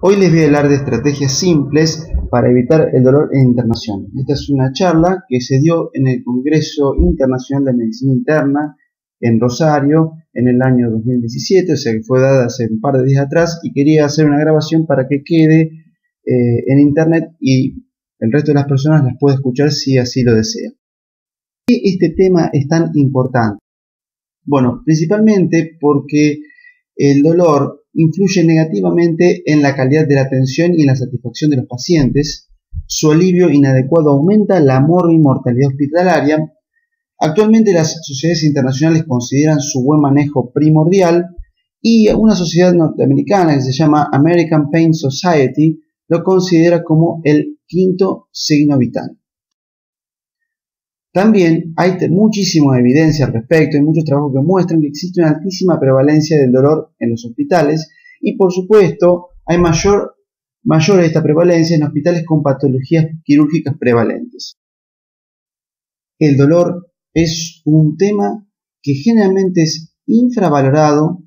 Hoy les voy a hablar de estrategias simples para evitar el dolor en internación. Esta es una charla que se dio en el Congreso Internacional de Medicina Interna en Rosario en el año 2017, o sea que fue dada hace un par de días atrás y quería hacer una grabación para que quede eh, en internet y el resto de las personas las pueda escuchar si así lo desea. ¿Por qué este tema es tan importante? Bueno, principalmente porque el dolor influye negativamente en la calidad de la atención y en la satisfacción de los pacientes. Su alivio inadecuado aumenta la mortalidad hospitalaria. Actualmente las sociedades internacionales consideran su buen manejo primordial y una sociedad norteamericana que se llama American Pain Society lo considera como el quinto signo vital. También hay muchísima evidencia al respecto, hay muchos trabajos que muestran que existe una altísima prevalencia del dolor en los hospitales y por supuesto hay mayor, mayor esta prevalencia en hospitales con patologías quirúrgicas prevalentes. El dolor es un tema que generalmente es infravalorado,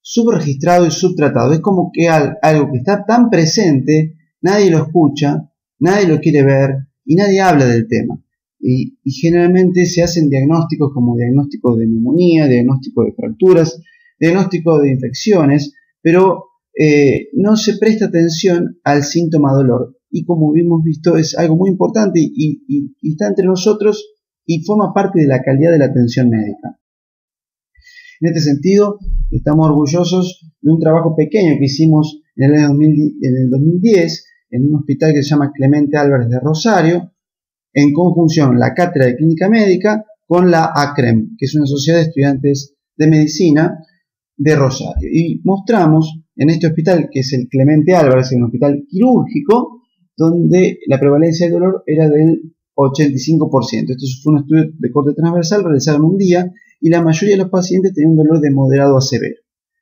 subregistrado y subtratado. Es como que algo que está tan presente, nadie lo escucha, nadie lo quiere ver y nadie habla del tema y, generalmente se hacen diagnósticos como diagnóstico de neumonía, diagnóstico de fracturas, diagnóstico de infecciones, pero eh, no se presta atención al síntoma dolor. Y como hemos visto, es algo muy importante y, está entre nosotros y forma parte de la calidad de la atención médica. En este sentido, estamos orgullosos de un trabajo pequeño que hicimos en el, año en el 2010 en un hospital que se llama Clemente Álvarez de Rosario, en conjunción la Cátedra de Clínica Médica con la ACREM, que es una sociedad de estudiantes de medicina de Rosario. Y mostramos en este hospital, que es el Clemente Álvarez, un hospital quirúrgico, donde la prevalencia de dolor era del 85%. Esto fue un estudio de corte transversal realizado en un día y la mayoría de los pacientes tenían un dolor de moderado a severo.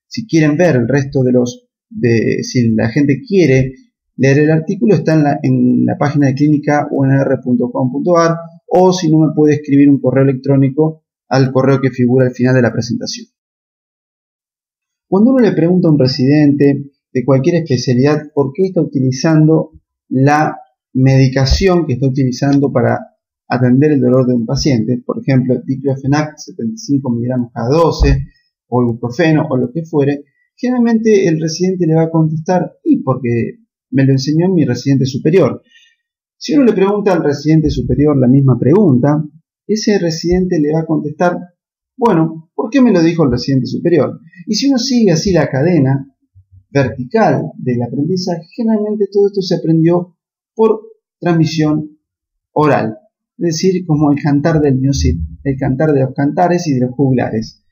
Si quieren ver el resto de los, de, si la gente quiere Leer el artículo está en la, página de clínica unr.com.ar o si no me puede escribir un correo electrónico al correo que figura al final de la presentación. Cuando uno le pregunta a un residente de cualquier especialidad por qué está utilizando la medicación que está utilizando para atender el dolor de un paciente, por ejemplo, diclofenac 75 miligramos cada 12 o ibuprofeno o lo que fuere, generalmente el residente le va a contestar y porque me lo enseñó mi residente superior. Si uno le pregunta al residente superior la misma pregunta, ese residente le va a contestar, bueno, ¿por qué me lo dijo el residente superior? Y si uno sigue así la cadena vertical del aprendizaje, generalmente todo esto se aprendió por transmisión oral, es decir, como el cantar del music, el cantar de los cantares y de los juglares.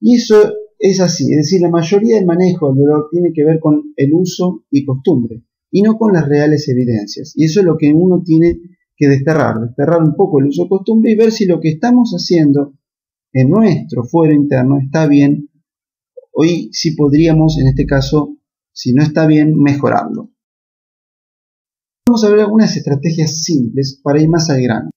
Y eso es así, es decir, la mayoría del manejo del dolor tiene que ver con el uso y costumbre y no con las reales evidencias. Y eso es lo que uno tiene que desterrar, desterrar un poco el uso y costumbre y ver si lo que estamos haciendo en nuestro fuero interno está bien. Hoy sí podríamos, en este caso, si no está bien, mejorarlo. Vamos a ver algunas estrategias simples para ir más al grano.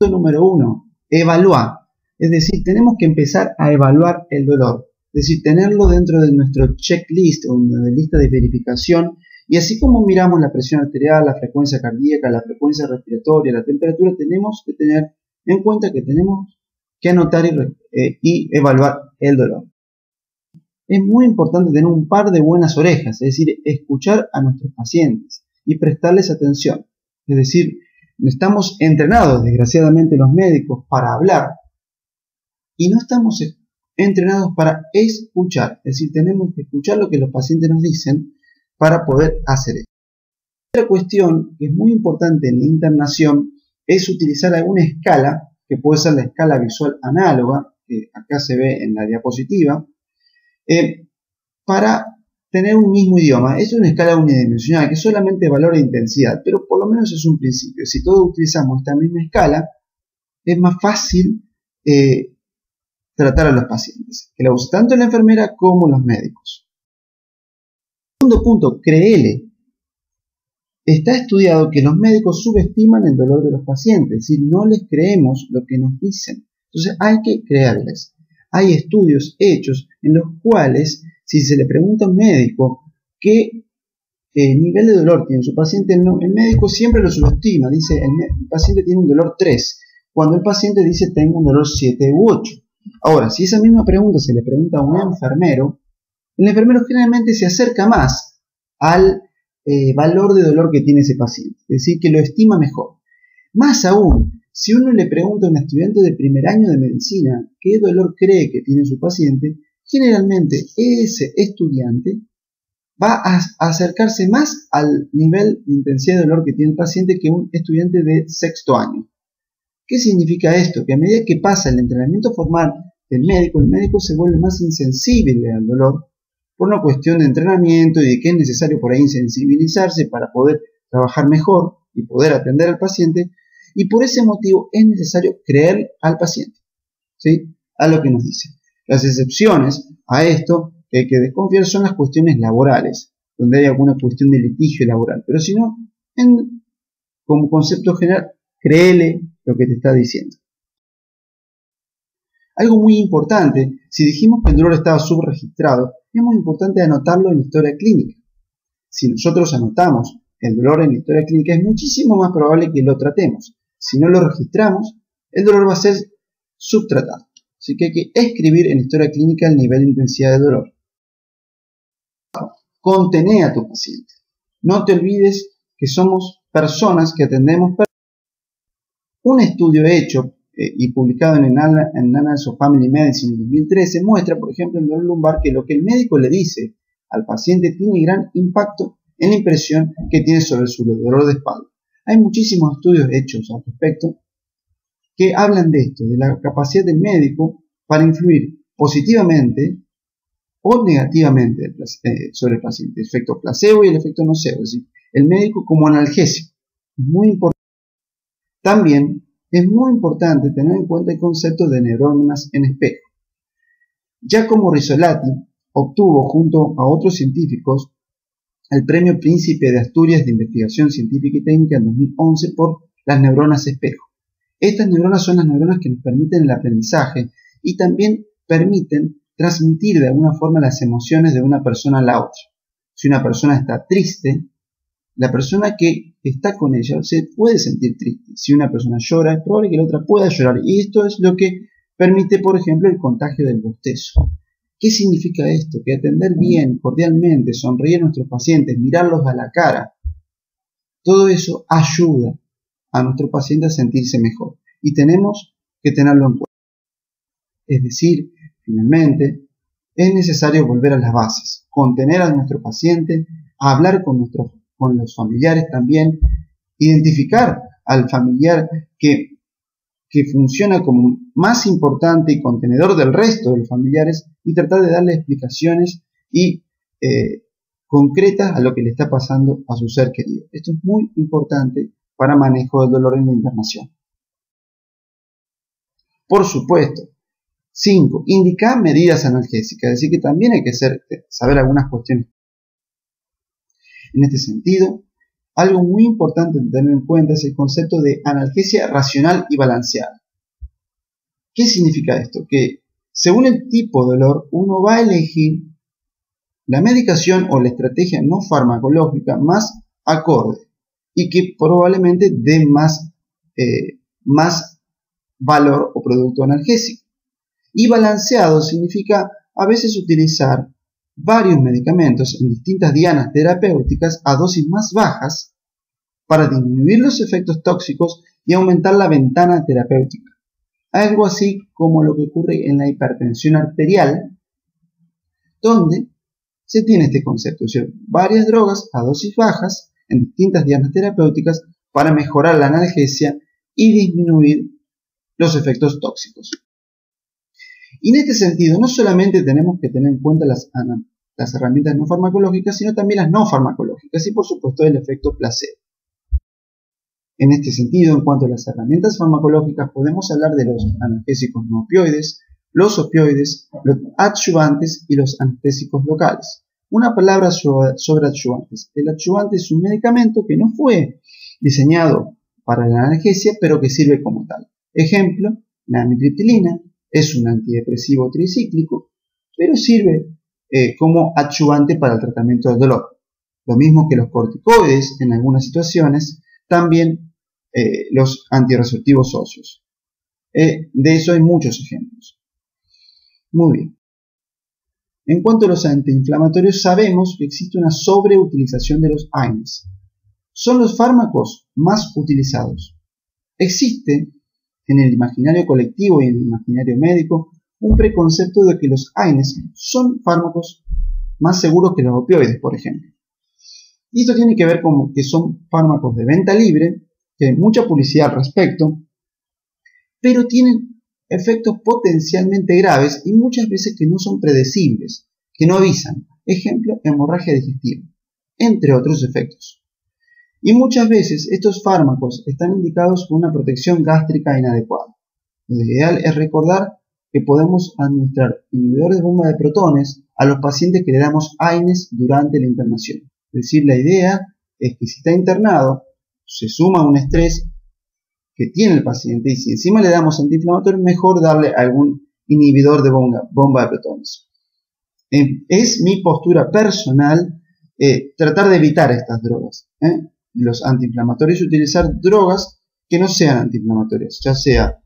Número uno, evaluar. Es decir, tenemos que empezar a evaluar el dolor, es decir, tenerlo dentro de nuestro checklist o de lista de verificación y así como miramos la presión arterial, la frecuencia cardíaca, la frecuencia respiratoria, la temperatura, tenemos que tener en cuenta que tenemos que anotar y, y evaluar el dolor. Es muy importante tener un par de buenas orejas, es decir, escuchar a nuestros pacientes y prestarles atención. Es decir, estamos entrenados, desgraciadamente, los médicos para hablar y no estamos entrenados para escuchar. Es decir, tenemos que escuchar lo que los pacientes nos dicen para poder hacer esto. Otra cuestión que es muy importante en la internación es utilizar alguna escala, que puede ser la escala visual análoga, que acá se ve en la diapositiva, eh, para tener un mismo idioma. Es una escala unidimensional que solamente valora intensidad, pero por lo menos es un principio. Si todos utilizamos esta misma escala, es más fácil eh, tratar a los pacientes, que la usa tanto la enfermera como los médicos. Segundo punto, créele. Está estudiado que los médicos subestiman el dolor de los pacientes, si no les creemos lo que nos dicen. Entonces hay que creerles. Hay estudios hechos en los cuales, si se le pregunta a un médico qué eh, nivel de dolor tiene su paciente, el, médico siempre lo subestima, dice el, paciente tiene un dolor 3, cuando el paciente dice tengo un dolor 7 u 8. Ahora, si esa misma pregunta se le pregunta a un enfermero, el enfermero generalmente se acerca más al eh, valor de dolor que tiene ese paciente, es decir, que lo estima mejor. Más aún, si uno le pregunta a un estudiante de primer año de medicina qué dolor cree que tiene su paciente, generalmente ese estudiante va a acercarse más al nivel de intensidad de dolor que tiene el paciente que un estudiante de sexto año. ¿Qué significa esto? Que a medida que pasa el entrenamiento formal del médico, el médico se vuelve más insensible al dolor por una cuestión de entrenamiento y de que es necesario por ahí insensibilizarse para poder trabajar mejor y poder atender al paciente. Y por ese motivo es necesario creer al paciente, ¿sí? A lo que nos dice. Las excepciones a esto que hay que desconfiar son las cuestiones laborales, donde hay alguna cuestión de litigio laboral. Pero si no, como concepto general, créele lo que te está diciendo. Algo muy importante, si dijimos que el dolor estaba subregistrado, es muy importante anotarlo en la historia clínica. Si nosotros anotamos el dolor en la historia clínica, es muchísimo más probable que lo tratemos. Si no lo registramos, el dolor va a ser subtratado. Así que hay que escribir en la historia clínica el nivel de intensidad de dolor. Contene a tu paciente. No te olvides que somos personas que atendemos un estudio hecho eh, y publicado en Annals of Family Medicine en 2013 muestra, por ejemplo, en dolor lumbar que lo que el médico le dice al paciente tiene gran impacto en la impresión que tiene sobre su dolor de espalda. Hay muchísimos estudios hechos al respecto que hablan de esto, de la capacidad del médico para influir positivamente o negativamente eh, sobre el paciente. El efecto placebo y el efecto nocebo, es decir, el médico como analgésico. Muy importante. También es muy importante tener en cuenta el concepto de neuronas en espejo. Giacomo Risolati obtuvo junto a otros científicos el Premio Príncipe de Asturias de Investigación Científica y Técnica en 2011 por las neuronas espejo. Estas neuronas son las neuronas que nos permiten el aprendizaje y también permiten transmitir de alguna forma las emociones de una persona a la otra. Si una persona está triste, la persona que está con ella se puede sentir triste. Si una persona llora, es probable que la otra pueda llorar. Y esto es lo que permite, por ejemplo, el contagio del bostezo. ¿Qué significa esto? Que atender bien, cordialmente, sonreír a nuestros pacientes, mirarlos a la cara, todo eso ayuda a nuestro paciente a sentirse mejor. Y tenemos que tenerlo en cuenta. Es decir, finalmente, es necesario volver a las bases, contener a nuestro paciente, hablar con nuestros con los familiares también, identificar al familiar que, que funciona como más importante y contenedor del resto de los familiares y tratar de darle explicaciones y eh, concretas a lo que le está pasando a su ser querido. Esto es muy importante para manejo del dolor en la internación. Por supuesto. 5. Indicar medidas analgésicas, es decir, que también hay que saber algunas cuestiones en este sentido, algo muy importante de tener en cuenta es el concepto de analgesia racional y balanceada. ¿Qué significa esto? Que según el tipo de dolor, uno va a elegir la medicación o la estrategia no farmacológica más acorde y que probablemente dé más, eh, más valor o producto analgésico. Y balanceado significa a veces utilizar varios medicamentos en distintas dianas terapéuticas a dosis más bajas para disminuir los efectos tóxicos y aumentar la ventana terapéutica. Algo así como lo que ocurre en la hipertensión arterial, donde se tiene este concepto, varias drogas a dosis bajas en distintas dianas terapéuticas para mejorar la analgesia y disminuir los efectos tóxicos. Y en este sentido, no solamente tenemos que tener en cuenta las, herramientas no farmacológicas, sino también las no farmacológicas y por supuesto el efecto placebo. En este sentido, en cuanto a las herramientas farmacológicas, podemos hablar de los analgésicos no opioides, los opioides, los adyuvantes y los anestésicos locales. Una palabra sobre adyuvantes. El adyuvante es un medicamento que no fue diseñado para la analgesia, pero que sirve como tal. Ejemplo, la amitriptilina es un antidepresivo tricíclico, pero sirve eh, como adyuvante para el tratamiento del dolor. Lo mismo que los corticoides en algunas situaciones, también eh, los antirreceptivos óseos. Eh, de eso hay muchos ejemplos. Muy bien. En cuanto a los antiinflamatorios, sabemos que existe una sobreutilización de los AINES. Son los fármacos más utilizados. Existe en el imaginario colectivo y en el imaginario médico un preconcepto de que los AINES son fármacos más seguros que los opioides, por ejemplo. Y esto tiene que ver con que son fármacos de venta libre, que hay mucha publicidad al respecto, pero tienen efectos potencialmente graves y muchas veces que no son predecibles, que no avisan. Ejemplo, hemorragia digestiva, entre otros efectos. Y muchas veces estos fármacos están indicados con una protección gástrica inadecuada. Lo ideal es recordar que podemos administrar inhibidores de bomba de protones a los pacientes que le damos AINES durante la internación. Es decir, la idea es que si está internado, se suma un estrés que tiene el paciente y si encima le damos antiinflamatorio, mejor darle algún inhibidor de bomba, de protones. Eh, es mi postura personal eh, tratar de evitar estas drogas. ¿eh? Los antiinflamatorios, utilizar drogas que no sean antiinflamatorias, ya sea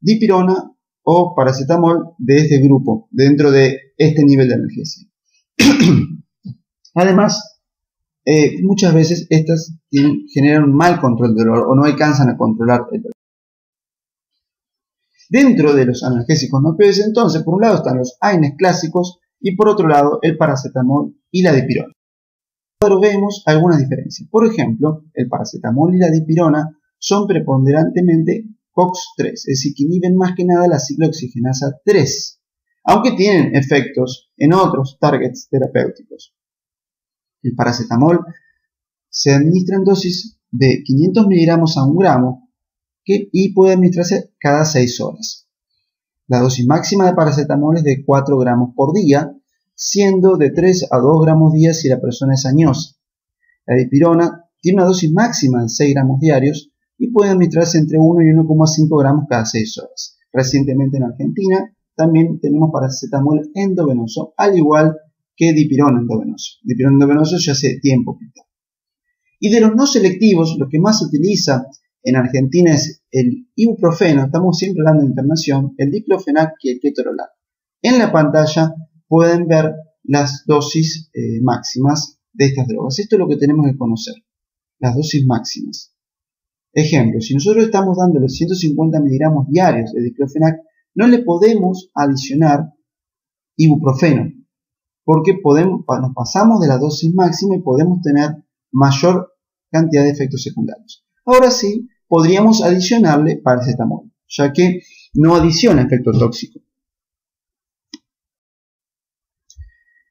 dipirona o paracetamol de este grupo, dentro de este nivel de analgesia. Además, eh, muchas veces estas generan un mal control del dolor o no alcanzan a controlar el dolor. Dentro de los analgésicos no opioides, entonces, por un lado están los AINES clásicos y por otro lado el paracetamol y la dipirona. Ahora vemos algunas diferencias. Por ejemplo, el paracetamol y la dipirona son preponderantemente COX-3, es decir, que inhiben más que nada la ciclooxigenasa 3, aunque tienen efectos en otros targets terapéuticos. El paracetamol se administra en dosis de 500 miligramos a 1 gramo y puede administrarse cada 6 horas. La dosis máxima de paracetamol es de 4 gramos por día, siendo de 3 a 2 gramos día si la persona es añosa. La dipirona tiene una dosis máxima de 6 gramos diarios y puede administrarse entre 1 y 1,5 gramos cada 6 horas. Recientemente en Argentina también tenemos paracetamol endovenoso, al igual que dipirona endovenoso. Dipirona endovenoso ya hace tiempo que está. Y de los no selectivos, lo que más se utiliza en Argentina es el ibuprofeno, estamos siempre hablando de internación, el diclofenac y el ketorolac. En la pantalla pueden ver las dosis eh, máximas de estas drogas. Esto es lo que tenemos que conocer, las dosis máximas. Ejemplo, si nosotros estamos dando los 150 miligramos diarios de diclofenac, no le podemos adicionar ibuprofeno, porque podemos, nos pasamos de la dosis máxima y podemos tener mayor cantidad de efectos secundarios. Ahora sí, podríamos adicionarle paracetamol, ya que no adiciona efecto tóxico.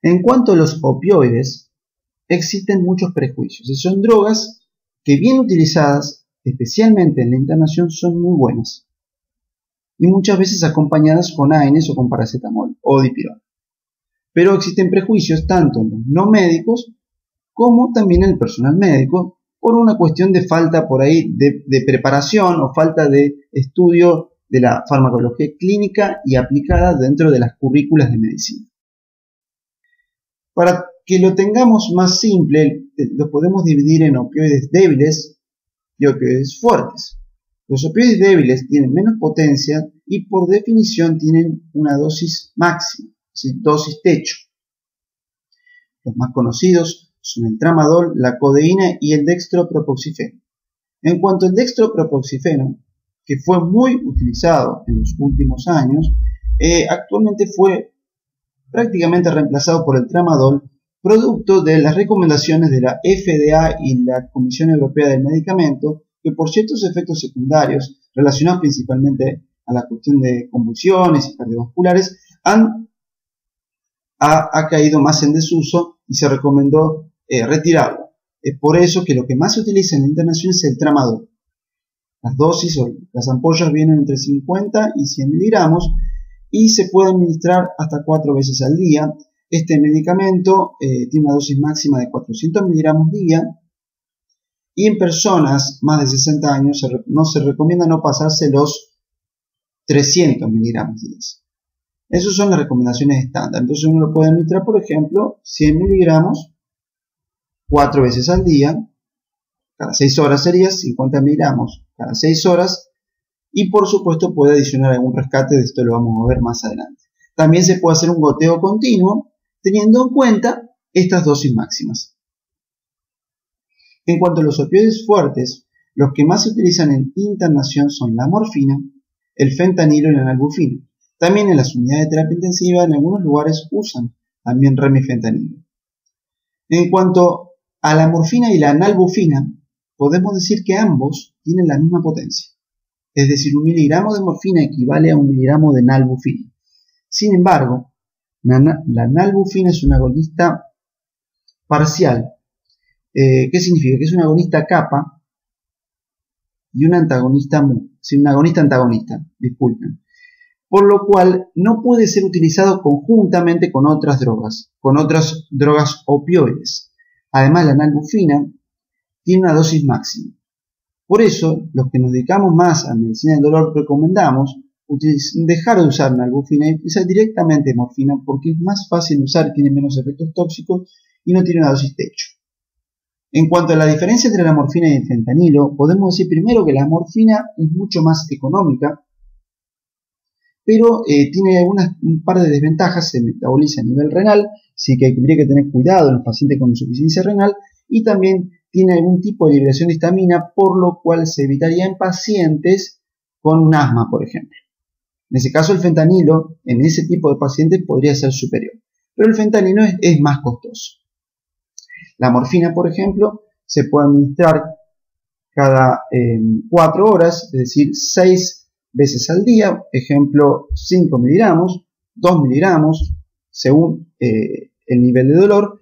En cuanto a los opioides, existen muchos prejuicios y son drogas que bien utilizadas, especialmente en la internación, son muy buenas y muchas veces acompañadas con AINES o con paracetamol o dipirona. Pero existen prejuicios tanto en los no médicos como también en el personal médico por una cuestión de falta por ahí de, preparación o falta de estudio de la farmacología clínica y aplicada dentro de las currículas de medicina. Para que lo tengamos más simple, lo podemos dividir en opioides débiles y opioides fuertes. Los opioides débiles tienen menos potencia y por definición tienen una dosis máxima, dosis techo. Los más conocidos son el tramadol, la codeína y el dextropropoxifeno. En cuanto al dextropropoxifeno, que fue muy utilizado en los últimos años, eh, actualmente fue prácticamente reemplazado por el tramadol, producto de las recomendaciones de la FDA y la Comisión Europea del Medicamento, que por ciertos efectos secundarios relacionados principalmente a la cuestión de convulsiones y cardiovasculares, han, ha, caído más en desuso y se recomendó eh, retirarlo. Es por eso que lo que más se utiliza en la internación es el tramadol. Las dosis o las ampollas vienen entre 50 y 100 miligramos y se puede administrar hasta 4 veces al día. Este medicamento eh, tiene una dosis máxima de 400 miligramos día y en personas más de 60 años no se recomienda no pasarse los 300 miligramos día. Esas son las recomendaciones estándar. Entonces uno lo puede administrar, por ejemplo, 100 miligramos 4 veces al día. Cada 6 horas sería 50 miligramos cada 6 horas y por supuesto puede adicionar algún rescate, de esto lo vamos a ver más adelante. También se puede hacer un goteo continuo teniendo en cuenta estas dosis máximas. En cuanto a los opioides fuertes, los que más se utilizan en internación son la morfina, el fentanilo y la nalbufina. También en las unidades de terapia intensiva en algunos lugares usan también remifentanilo. En cuanto a la morfina y la nalbufina, podemos decir que ambos tienen la misma potencia. Es decir, un miligramo de morfina equivale a un miligramo de nalbufina. Sin embargo, la nalbufina es un agonista parcial. Eh, ¿Qué significa? Que es un agonista capa y un antagonista mu. un agonista antagonista, disculpen. Por lo cual no puede ser utilizado conjuntamente con otras drogas, con otras drogas opioides. Además, la nalbufina tiene una dosis máxima. Por eso, los que nos dedicamos más a medicina del dolor recomendamos dejar de usar nalbufina y utilizar directamente morfina porque es más fácil de usar, tiene menos efectos tóxicos y no tiene una dosis techo. En cuanto a la diferencia entre la morfina y el fentanilo, podemos decir primero que la morfina es mucho más económica, pero eh, tiene un par de desventajas, se metaboliza a nivel renal, así que habría que tener cuidado en los pacientes con insuficiencia renal y también tiene algún tipo de liberación de histamina, por lo cual se evitaría en pacientes con un asma, por ejemplo. En ese caso, el fentanilo en ese tipo de pacientes podría ser superior, pero el fentanilo es, más costoso. La morfina, por ejemplo, se puede administrar cada 4 em, horas, es decir, 6 veces al día, ejemplo 5 miligramos, 2 miligramos, según eh, el nivel de dolor,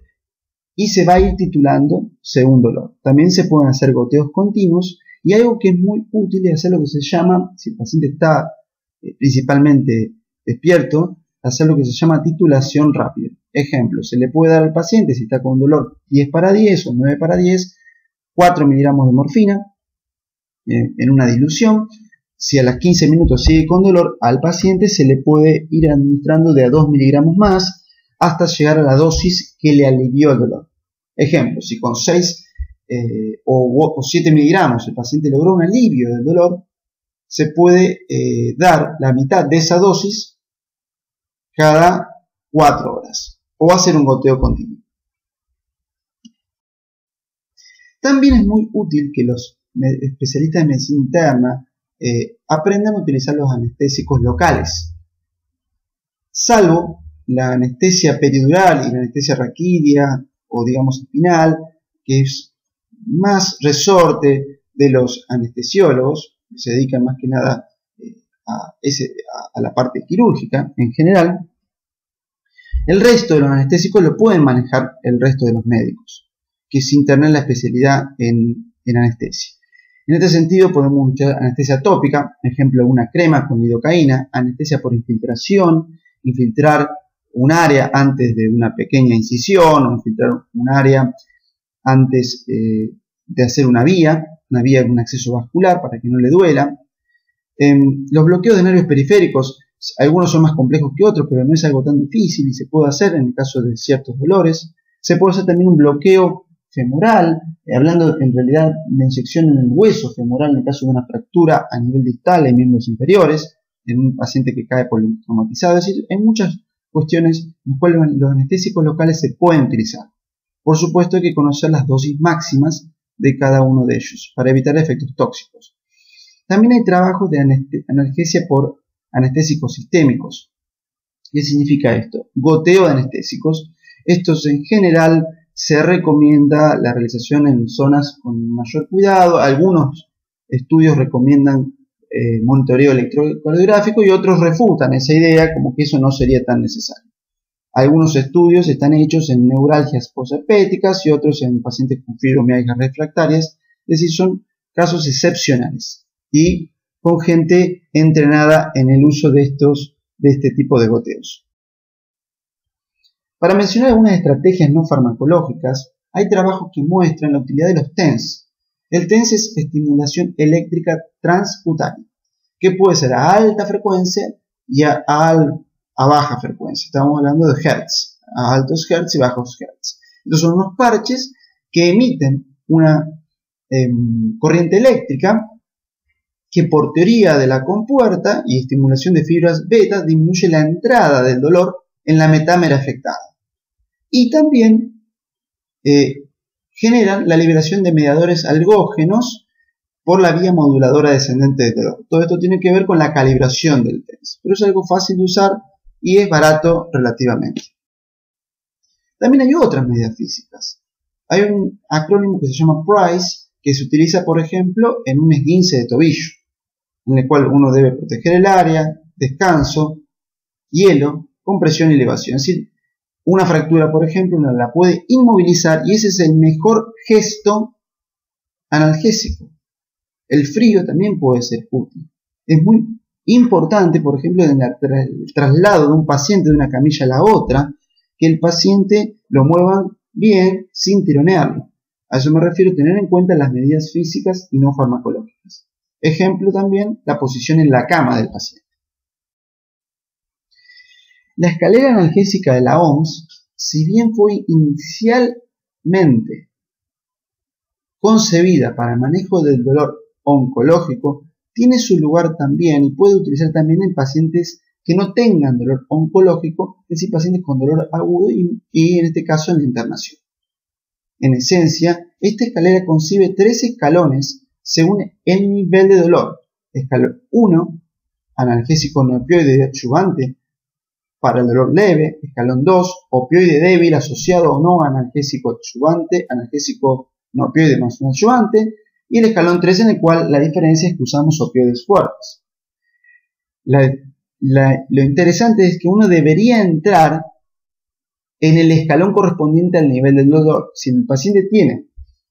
y se va a ir titulando según dolor. También se pueden hacer goteos continuos y algo que es muy útil es hacer lo que se llama, si el paciente está eh, principalmente despierto, hacer lo que se llama titulación rápida. Ejemplo, se le puede dar al paciente, si está con dolor 10 para 10 o 9 para 10, 4 miligramos de morfina eh, en una dilución. Si a las 15 minutos sigue con dolor, al paciente se le puede ir administrando de a 2 miligramos más hasta llegar a la dosis que le alivió el dolor. Ejemplo, si con 6 eh, o, 7 miligramos el paciente logró un alivio del dolor, se puede eh, dar la mitad de esa dosis cada 4 horas o hacer un goteo continuo. También es muy útil que los especialistas de medicina interna eh, aprendan a utilizar los anestésicos locales, salvo la anestesia peridural y la anestesia raquídea o digamos espinal, que es más resorte de los anestesiólogos, que se dedican más que nada eh, a, a, la parte quirúrgica en general, el resto de los anestésicos lo pueden manejar el resto de los médicos, que se internan la especialidad en, en anestesia. En este sentido podemos usar anestesia tópica, ejemplo una crema con lidocaína, anestesia por infiltración, infiltrar un área antes de una pequeña incisión o infiltrar un área antes eh, de hacer una vía, una vía de un acceso vascular para que no le duela. Em, los bloqueos de nervios periféricos, algunos son más complejos que otros, pero no es algo tan difícil y se puede hacer en el caso de ciertos dolores. Se puede hacer también un bloqueo femoral, eh, hablando en realidad de inyección en el hueso femoral en el caso de una fractura a nivel distal en miembros inferiores, en un paciente que cae politraumatizado, es decir, hay muchas cuestiones en las cuales los anestésicos locales se pueden utilizar. Por supuesto hay que conocer las dosis máximas de cada uno de ellos para evitar efectos tóxicos. También hay trabajos de analgesia por anestésicos sistémicos. ¿Qué significa esto? Goteo de anestésicos. Estos en general se recomienda la realización en zonas con mayor cuidado. Algunos estudios recomiendan eh, monitoreo electrocardiográfico y otros refutan esa idea como que eso no sería tan necesario. Algunos estudios están hechos en neuralgias posherpéticas y otros en pacientes con fibromialgias refractarias, es decir, son casos excepcionales y con gente entrenada en el uso de, estos, de este tipo de goteos. Para mencionar algunas estrategias no farmacológicas, hay trabajos que muestran la utilidad de los TENS. El TENS es estimulación eléctrica transcutánea, que puede ser a alta frecuencia y a, baja frecuencia. Estamos hablando de hertz, a altos hertz y bajos hertz. Estos son unos parches que emiten una em, corriente eléctrica que por teoría de la compuerta y estimulación de fibras beta disminuye la entrada del dolor en la metámera afectada. Y también eh, generan la liberación de mediadores algógenos por la vía moduladora descendente del dolor. Todo esto tiene que ver con la calibración del TENS, pero es algo fácil de usar y es barato relativamente. También hay otras medidas físicas. Hay un acrónimo que se llama PRICE, que se utiliza, por ejemplo, en un esguince de tobillo, en el cual uno debe proteger el área, descanso, hielo, compresión y elevación. Es decir, una fractura, por ejemplo, uno la puede inmovilizar y ese es el mejor gesto analgésico. El frío también puede ser útil. Es muy importante, por ejemplo, en el traslado de un paciente de una camilla a la otra, que el paciente lo mueva bien sin tironearlo. A eso me refiero tener en cuenta las medidas físicas y no farmacológicas. Ejemplo también, la posición en la cama del paciente. La escalera analgésica de la OMS, si bien fue inicialmente concebida para el manejo del dolor oncológico, tiene su lugar también y puede utilizar también en pacientes que no tengan dolor oncológico, es decir, pacientes con dolor agudo y, en este caso en la internación. En esencia, esta escalera concibe tres escalones según el nivel de dolor. Escalón 1, analgésico no opioide adyuvante, para el dolor leve, escalón 2, opioide débil asociado o no analgésico adyuvante, analgésico no opioide más un y el escalón 3 en el cual la diferencia es que usamos opioides fuertes. lo interesante es que uno debería entrar en el escalón correspondiente al nivel del dolor. Si el paciente tiene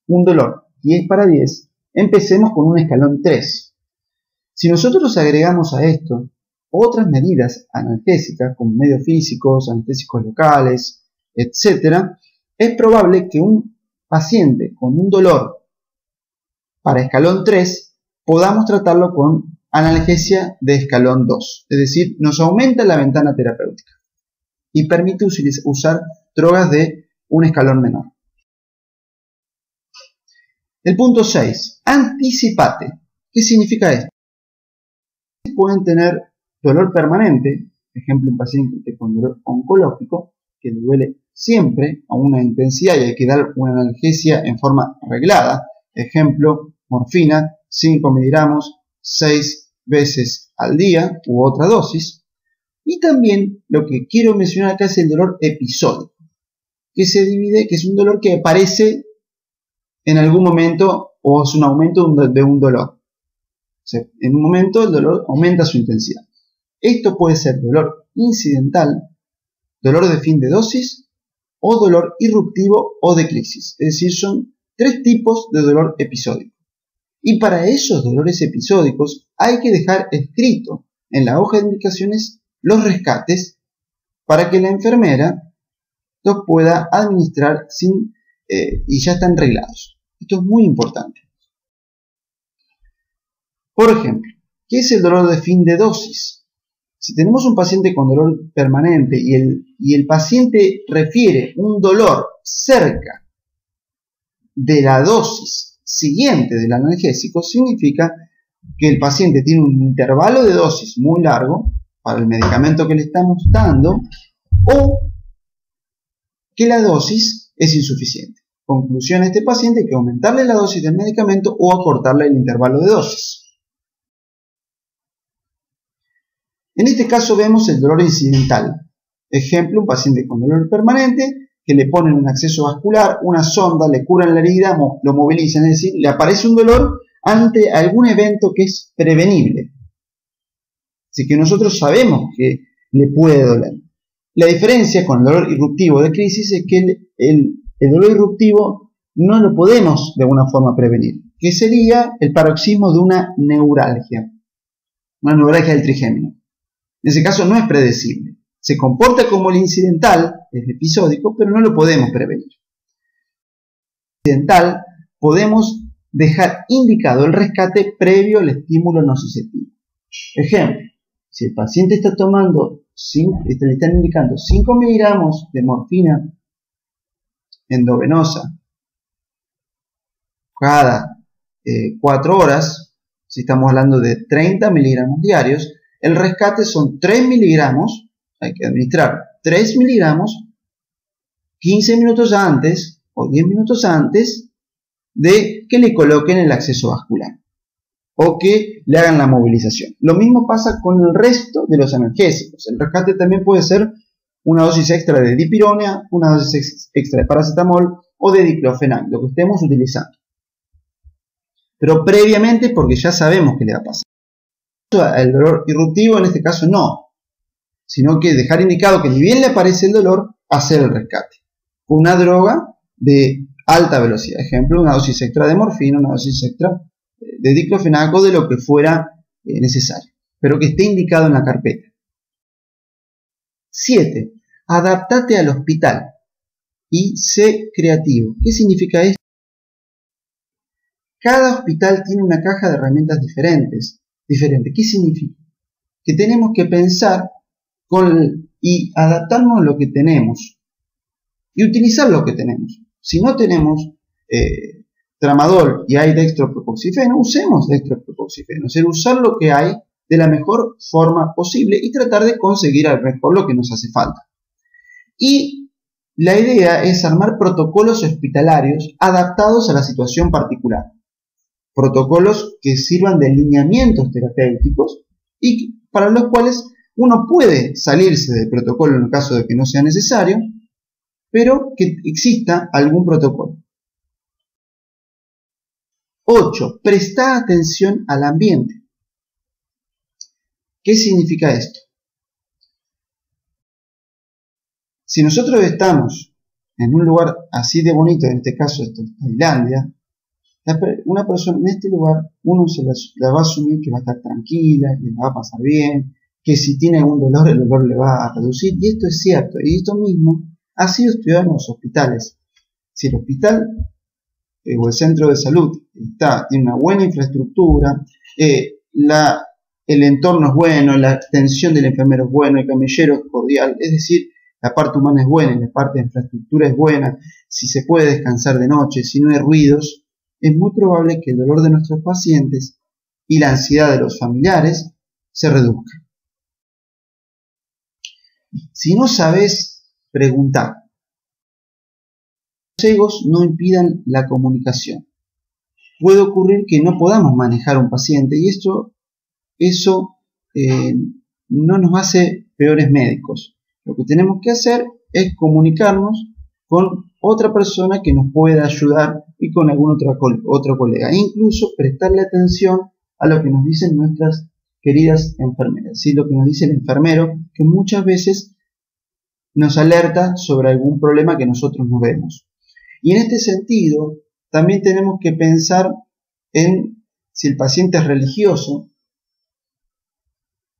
un dolor 10 para 10, empecemos con un escalón 3. Si nosotros agregamos a esto otras medidas analgésicas como medios físicos, anestésicos locales, etc., es probable que un paciente con un dolor para escalón 3 podamos tratarlo con analgesia de escalón 2, es decir, nos aumenta la ventana terapéutica y permite usar drogas de un escalón menor. El punto 6. Anticipate. ¿Qué significa esto? Pueden tener dolor permanente, ejemplo, un paciente con dolor oncológico, que le duele siempre a una intensidad y hay que dar una analgesia en forma reglada, ejemplo, morfina, 5 miligramos, 6 veces al día u otra dosis. Y también lo que quiero mencionar acá es el dolor episódico, que se divide, que es un dolor que aparece en algún momento o es un aumento de un dolor. en un momento el dolor aumenta su intensidad. Esto puede ser dolor incidental, dolor de fin de dosis o dolor irruptivo o de crisis. Es decir, son tres tipos de dolor episódico. Y para esos dolores episódicos hay que dejar escrito en la hoja de indicaciones los rescates para que la enfermera los pueda administrar sin, eh, y ya están reglados. Esto es muy importante. Por ejemplo, ¿qué es el dolor de fin de dosis? Si tenemos un paciente con dolor permanente y el, y el paciente refiere un dolor cerca de la dosis siguiente del analgésico significa que el paciente tiene un intervalo de dosis muy largo para el medicamento que le estamos dando o que la dosis es insuficiente. Conclusión a este paciente que aumentarle la dosis del medicamento o acortarle el intervalo de dosis. En este caso vemos el dolor incidental. Ejemplo, un paciente con dolor permanente que le ponen un acceso vascular, una sonda, le curan la herida, lo movilizan, es decir, le aparece un dolor ante algún evento que es prevenible. Así que nosotros sabemos que le puede doler. La diferencia con el dolor irruptivo de crisis es que el, dolor irruptivo no lo podemos de alguna forma prevenir, que sería el paroxismo de una neuralgia, una neuralgia del trigémino. En ese caso no es predecible. Se comporta como el incidental, es episódico, pero no lo podemos prevenir. Incidental podemos dejar indicado el rescate previo al estímulo nociceptivo. Ejemplo, si el paciente está tomando, le están indicando 5 miligramos de morfina endovenosa cada 4 eh, horas, si estamos hablando de 30 miligramos diarios, el rescate son 3 miligramos, hay que administrar 3 miligramos 15 minutos antes o 10 minutos antes de que le coloquen el acceso vascular o que le hagan la movilización. Lo mismo pasa con el resto de los analgésicos. El rescate también puede ser una dosis extra de dipirona, una dosis extra de paracetamol o de diclofenac, lo que estemos utilizando. Pero previamente porque ya sabemos que le va a pasar el dolor irruptivo, en este caso no, sino que dejar indicado que ni bien le aparece el dolor, hacer el rescate. Una droga de alta velocidad, ejemplo, una dosis extra de morfina, una dosis extra de diclofenaco, de lo que fuera eh, necesario, pero que esté indicado en la carpeta. 7. Adaptate al hospital y sé creativo. ¿Qué significa esto? Cada hospital tiene una caja de herramientas diferentes diferente. ¿Qué significa? Que tenemos que pensar y adaptarnos a lo que tenemos y utilizar lo que tenemos. Si no tenemos eh, tramadol y hay dextropropoxifeno, usemos dextropropoxifeno. Es decir, usar lo que hay de la mejor forma posible y tratar de conseguir al mejor lo que nos hace falta. Y la idea es armar protocolos hospitalarios adaptados a la situación particular protocolos que sirvan de lineamientos terapéuticos y para los cuales uno puede salirse del protocolo en el caso de que no sea necesario, pero que exista algún protocolo. 8. Presta atención al ambiente. ¿Qué significa esto? Si nosotros estamos en un lugar así de bonito, en este caso esto es Tailandia, una persona en este lugar, uno se la, va a asumir que va a estar tranquila, que le va a pasar bien, que si tiene algún dolor, el dolor le va a reducir. Y esto es cierto. Y esto mismo ha sido estudiado en los hospitales. Si el hospital eh, o el centro de salud está, tiene una buena infraestructura, eh, el entorno es bueno, la atención del enfermero es buena, el camillero es cordial, es decir, la parte humana es buena, la parte de infraestructura es buena, si se puede descansar de noche, si no hay ruidos, es muy probable que el dolor de nuestros pacientes y la ansiedad de los familiares se reduzca. Si no sabes preguntar, los egos no impidan la comunicación. Puede ocurrir que no podamos manejar a un paciente y esto, eso eh, no nos hace peores médicos. Lo que tenemos que hacer es comunicarnos con otra persona que nos pueda ayudar y con algún otro, otro colega. E incluso prestarle atención a lo que nos dicen nuestras queridas enfermeras, ¿sí? lo que nos dice el enfermero, que muchas veces nos alerta sobre algún problema que nosotros no vemos. Y en este sentido, también tenemos que pensar en si el paciente es religioso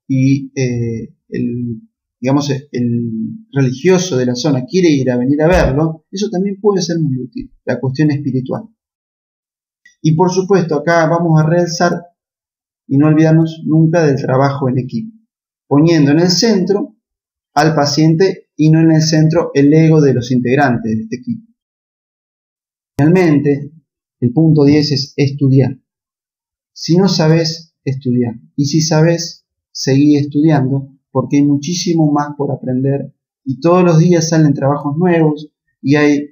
y eh, el digamos, el religioso de la zona quiere ir a venir a verlo, eso también puede ser muy útil, la cuestión espiritual. Y por supuesto, acá vamos a realzar y no olvidarnos nunca del trabajo en equipo, poniendo en el centro al paciente y no en el centro el ego de los integrantes de este equipo. Finalmente, el punto 10 es estudiar. Si no sabes, estudiar. Y si sabes, seguí estudiando porque hay muchísimo más por aprender y todos los días salen trabajos nuevos y hay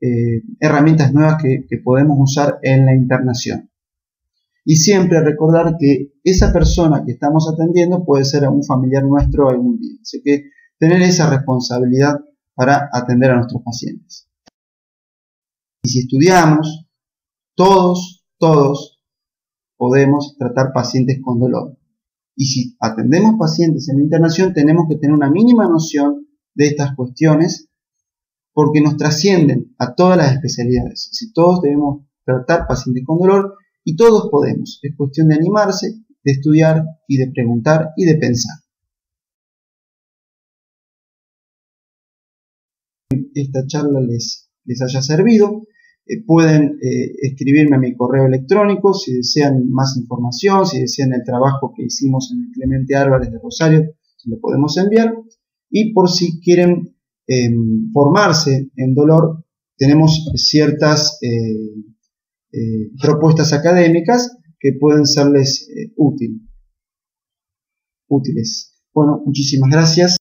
eh, herramientas nuevas que, que podemos usar en la internación. Y siempre recordar que esa persona que estamos atendiendo puede ser un familiar nuestro algún día. Así que tener esa responsabilidad para atender a nuestros pacientes. Y si estudiamos, todos, todos podemos tratar pacientes con dolor. Y si atendemos pacientes en la internación, tenemos que tener una mínima noción de estas cuestiones porque nos trascienden a todas las especialidades. Si todos debemos tratar pacientes con dolor y todos podemos. Es cuestión de animarse, de estudiar y de preguntar y de pensar. Esta charla les, les haya servido. Eh, pueden eh, escribirme a mi correo electrónico si desean más información, si desean el trabajo que hicimos en el Clemente Álvarez de Rosario, se lo podemos enviar. Y por si quieren em, formarse en dolor, tenemos ciertas eh, propuestas académicas que pueden serles útil, útiles. Bueno, muchísimas gracias.